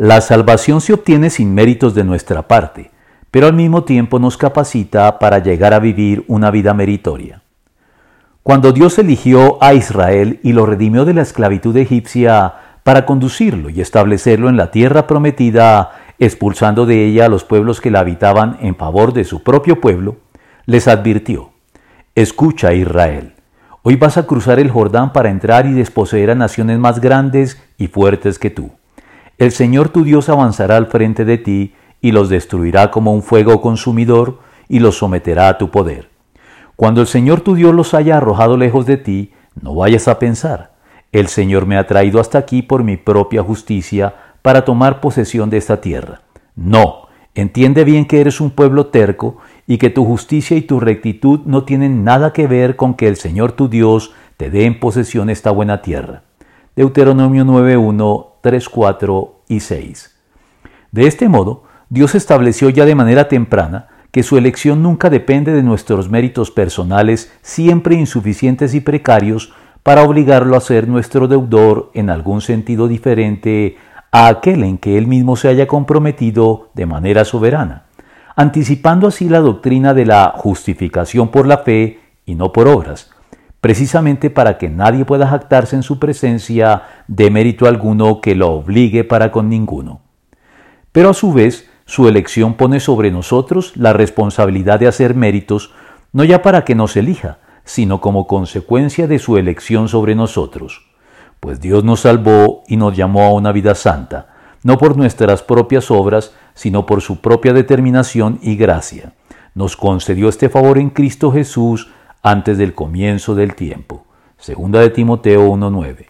La salvación se obtiene sin méritos de nuestra parte, pero al mismo tiempo nos capacita para llegar a vivir una vida meritoria. Cuando Dios eligió a Israel y lo redimió de la esclavitud egipcia para conducirlo y establecerlo en la tierra prometida, expulsando de ella a los pueblos que la habitaban en favor de su propio pueblo, les advirtió, Escucha Israel, hoy vas a cruzar el Jordán para entrar y desposeer a naciones más grandes y fuertes que tú. El Señor tu Dios avanzará al frente de ti y los destruirá como un fuego consumidor y los someterá a tu poder. Cuando el Señor tu Dios los haya arrojado lejos de ti, no vayas a pensar, el Señor me ha traído hasta aquí por mi propia justicia para tomar posesión de esta tierra. No, entiende bien que eres un pueblo terco y que tu justicia y tu rectitud no tienen nada que ver con que el Señor tu Dios te dé en posesión esta buena tierra. Deuteronomio 9.1, 3, 4 y 6. De este modo, Dios estableció ya de manera temprana que su elección nunca depende de nuestros méritos personales, siempre insuficientes y precarios, para obligarlo a ser nuestro deudor en algún sentido diferente a aquel en que él mismo se haya comprometido de manera soberana, anticipando así la doctrina de la justificación por la fe y no por obras, precisamente para que nadie pueda jactarse en su presencia de mérito alguno que lo obligue para con ninguno. Pero a su vez, su elección pone sobre nosotros la responsabilidad de hacer méritos, no ya para que nos elija, sino como consecuencia de su elección sobre nosotros. Pues Dios nos salvó y nos llamó a una vida santa, no por nuestras propias obras, sino por su propia determinación y gracia. Nos concedió este favor en Cristo Jesús antes del comienzo del tiempo. Segunda de Timoteo 1.9.